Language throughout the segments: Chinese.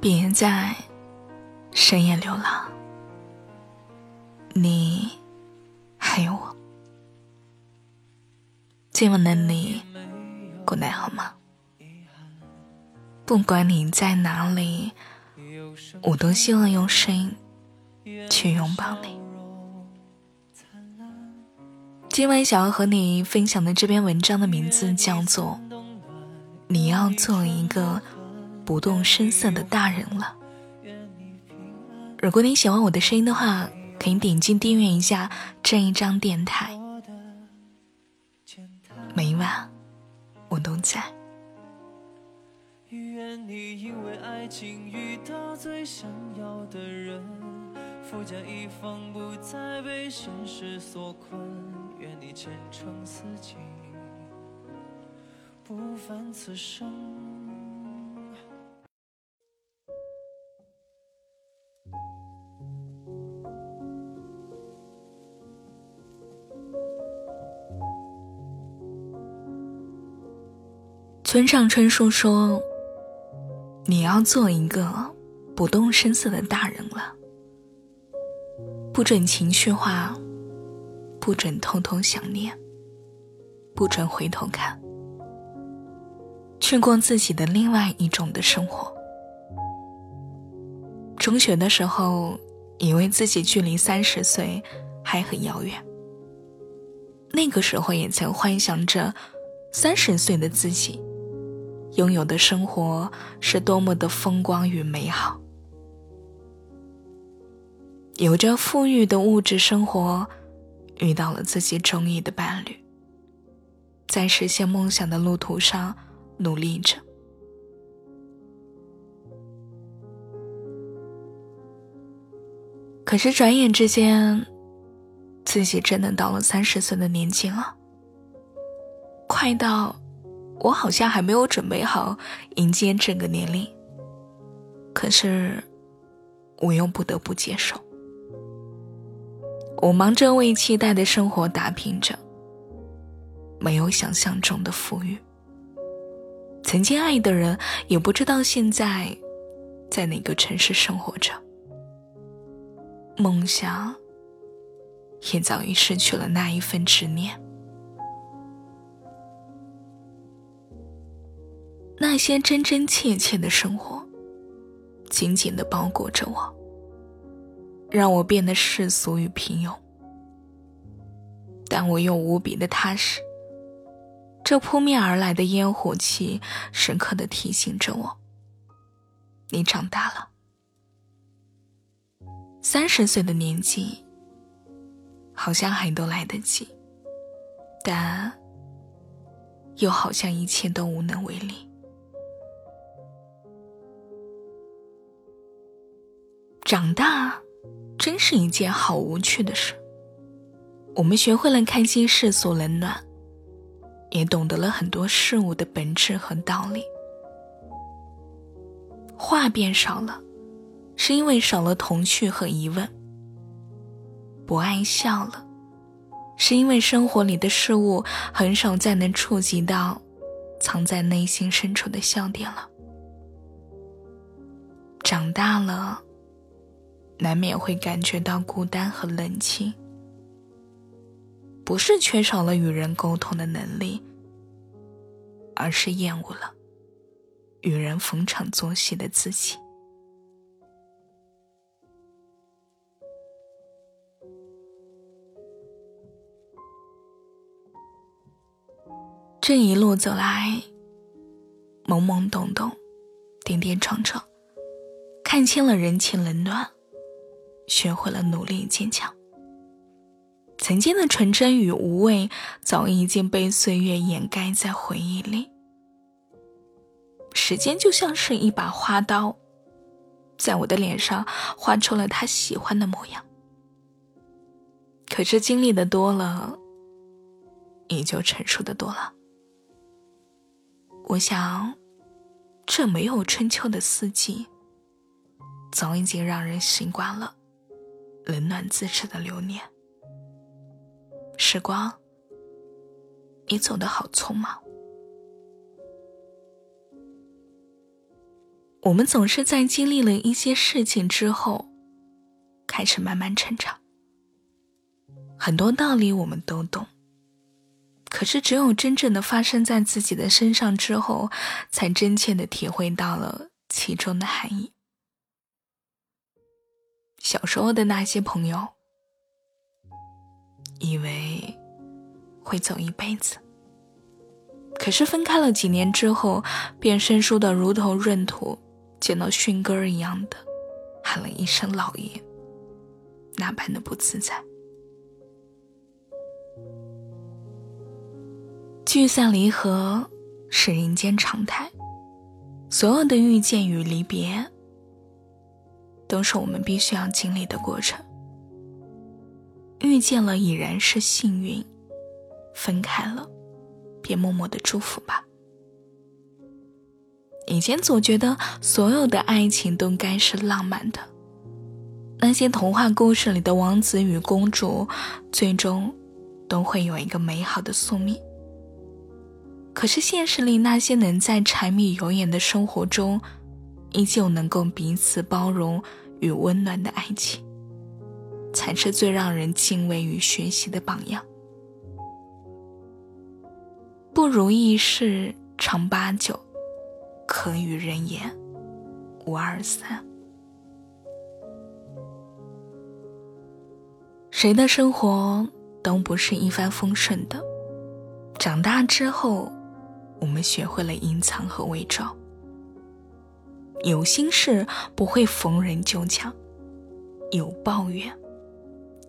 别在深夜流浪，你还有我。今晚的你过得好吗？不管你在哪里，我都希望用声音去拥抱你。今晚想要和你分享的这篇文章的名字叫做《你要做一个》。不动声色的大人了。如果你喜欢我的声音的话，可以点击订阅一下这一张电台。每晚我都在。愿你因为爱情遇到最想要的人，富甲一方不再被现实所困。愿你前程似锦，不凡此生。村上春树说：“你要做一个不动声色的大人了，不准情绪化，不准偷偷想念，不准回头看，去过自己的另外一种的生活。”中学的时候，以为自己距离三十岁还很遥远，那个时候也曾幻想着三十岁的自己。拥有的生活是多么的风光与美好，有着富裕的物质生活，遇到了自己中意的伴侣，在实现梦想的路途上努力着。可是转眼之间，自己真的到了三十岁的年纪了，快到。我好像还没有准备好迎接这个年龄，可是我又不得不接受。我忙着为期待的生活打拼着，没有想象中的富裕。曾经爱的人也不知道现在在哪个城市生活着，梦想也早已失去了那一份执念。那些真真切切的生活，紧紧的包裹着我，让我变得世俗与平庸。但我又无比的踏实。这扑面而来的烟火气，时刻的提醒着我：你长大了。三十岁的年纪，好像还都来得及，但又好像一切都无能为力。长大，真是一件好无趣的事。我们学会了看清世俗冷暖，也懂得了很多事物的本质和道理。话变少了，是因为少了童趣和疑问；不爱笑了，是因为生活里的事物很少再能触及到藏在内心深处的笑点了。长大了。难免会感觉到孤单和冷清，不是缺少了与人沟通的能力，而是厌恶了与人逢场作戏的自己。这一路走来，懵懵懂懂，跌跌撞撞，看清了人情冷暖。学会了努力坚强。曾经的纯真与无畏，早已经被岁月掩盖在回忆里。时间就像是一把花刀，在我的脸上画出了他喜欢的模样。可是经历的多了，也就成熟的多了。我想，这没有春秋的四季，早已经让人习惯了。冷暖自知的流年，时光，你走得好匆忙。我们总是在经历了一些事情之后，开始慢慢成长。很多道理我们都懂，可是只有真正的发生在自己的身上之后，才真切的体会到了其中的含义。小时候的那些朋友，以为会走一辈子，可是分开了几年之后，便生疏的如同闰土见到迅哥儿一样的，喊了一声“老爷”，那般的不自在。聚散离合是人间常态，所有的遇见与离别，都是我们必须要经历的过程。遇见了已然是幸运，分开了，便默默的祝福吧。以前总觉得所有的爱情都该是浪漫的，那些童话故事里的王子与公主，最终都会有一个美好的宿命。可是现实里那些能在柴米油盐的生活中，依旧能够彼此包容与温暖的爱情，才是最让人敬畏与学习的榜样。不如意事常八九，可与人言无二三。谁的生活都不是一帆风顺的，长大之后。我们学会了隐藏和伪装，有心事不会逢人就讲，有抱怨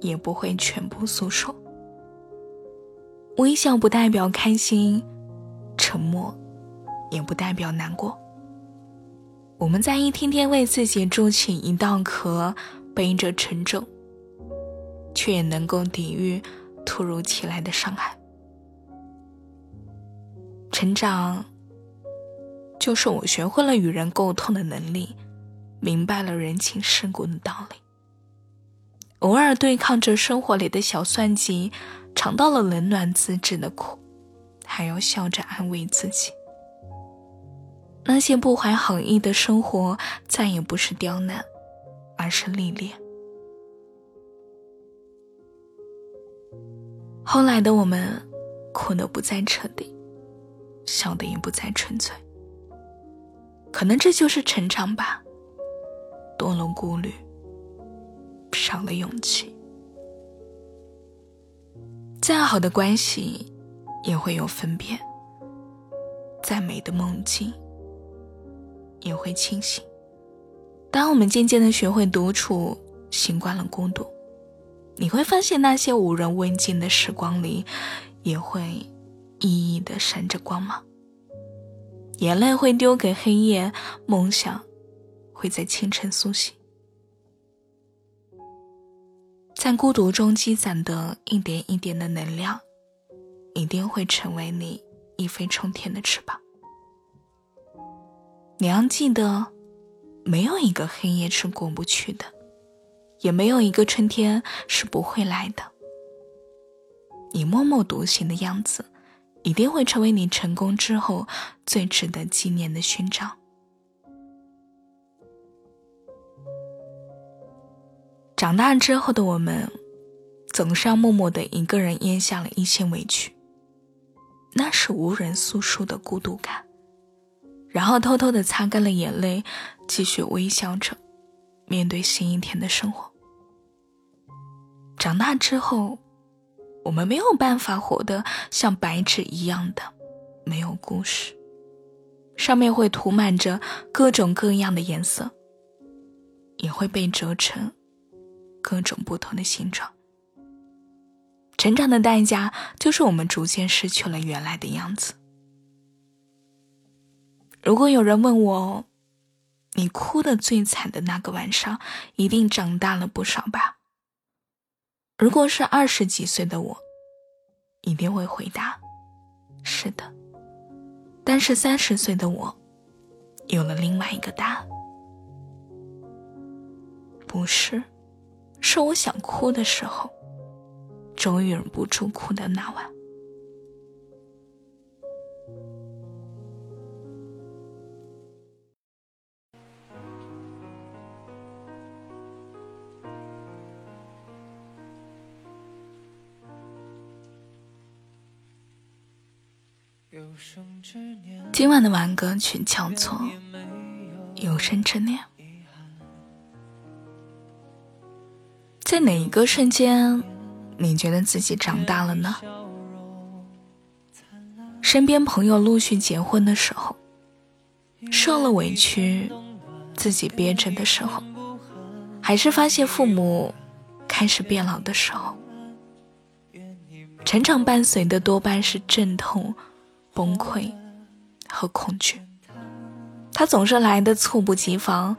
也不会全部诉说。微笑不代表开心，沉默也不代表难过。我们在一天天为自己筑起一道壳，背着沉重，却也能够抵御突如其来的伤害。成长，就是我学会了与人沟通的能力，明白了人情世故的道理。偶尔对抗着生活里的小算计，尝到了冷暖自知的苦，还要笑着安慰自己。那些不怀好意的生活，再也不是刁难，而是历练。后来的我们，哭得不再彻底。笑的也不再纯粹，可能这就是成长吧。多了顾虑，少了勇气。再好的关系，也会有分别；再美的梦境，也会清醒。当我们渐渐的学会独处，习惯了孤独，你会发现那些无人问津的时光里，也会。熠熠的闪着光芒，眼泪会丢给黑夜，梦想会在清晨苏醒。在孤独中积攒的一点一点的能量，一定会成为你一飞冲天的翅膀。你要记得，没有一个黑夜是过不去的，也没有一个春天是不会来的。你默默独行的样子。一定会成为你成功之后最值得纪念的勋章。长大之后的我们，总是要默默的一个人咽下了一些委屈，那是无人诉说的孤独感，然后偷偷的擦干了眼泪，继续微笑着面对新一天的生活。长大之后。我们没有办法活得像白纸一样的没有故事，上面会涂满着各种各样的颜色，也会被折成各种不同的形状。成长的代价就是我们逐渐失去了原来的样子。如果有人问我，你哭的最惨的那个晚上，一定长大了不少吧？如果是二十几岁的我，一定会回答：“是的。”但是三十岁的我，有了另外一个答案：“不是，是我想哭的时候，终于忍不住哭的那晚。”今晚的晚歌曲叫做《有生之年》。在哪一个瞬间，你觉得自己长大了呢？身边朋友陆续结婚的时候，受了委屈，自己憋着的时候，还是发现父母开始变老的时候，成长伴随的多半是阵痛、崩溃和恐惧。它总是来的猝不及防。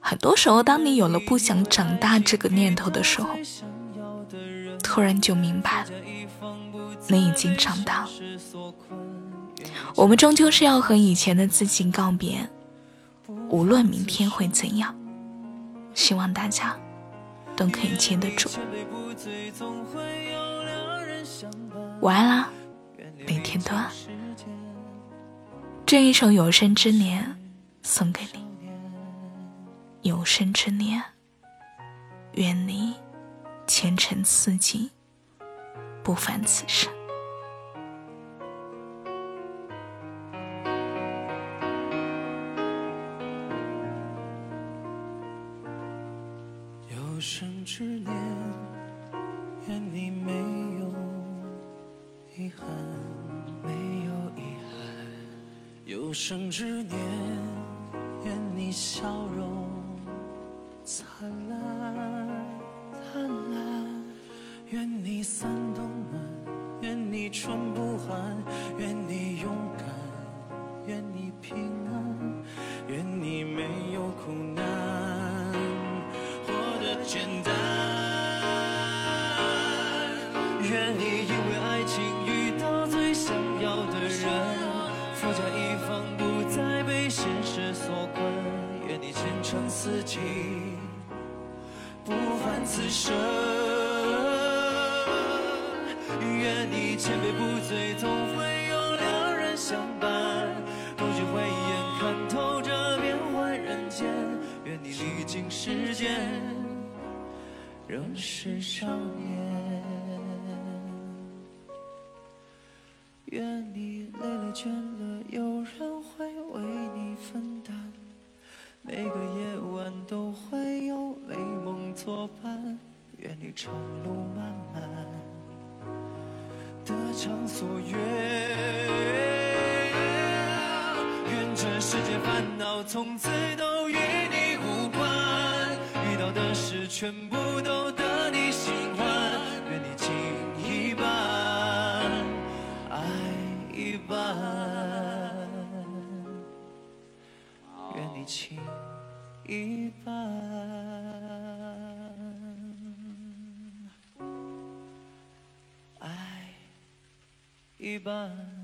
很多时候，当你有了不想长大这个念头的时候，突然就明白了，你已经长大。我们终究是要和以前的自己告别，无论明天会怎样，希望大家都可以接得住。晚安啦，每天都。这一首《有生之年》送给你。有生之年，愿你前程似锦，不凡此生。你笑容。灿烂，灿烂，愿你三冬暖，愿你春自己。不凡此生，愿你千杯不醉，总会有良人相伴。不惧慧眼看透这变幻人间，愿你历经时间，仍是少年。全部都得你心欢。愿你情一半，爱一半。愿你情一半，爱一半。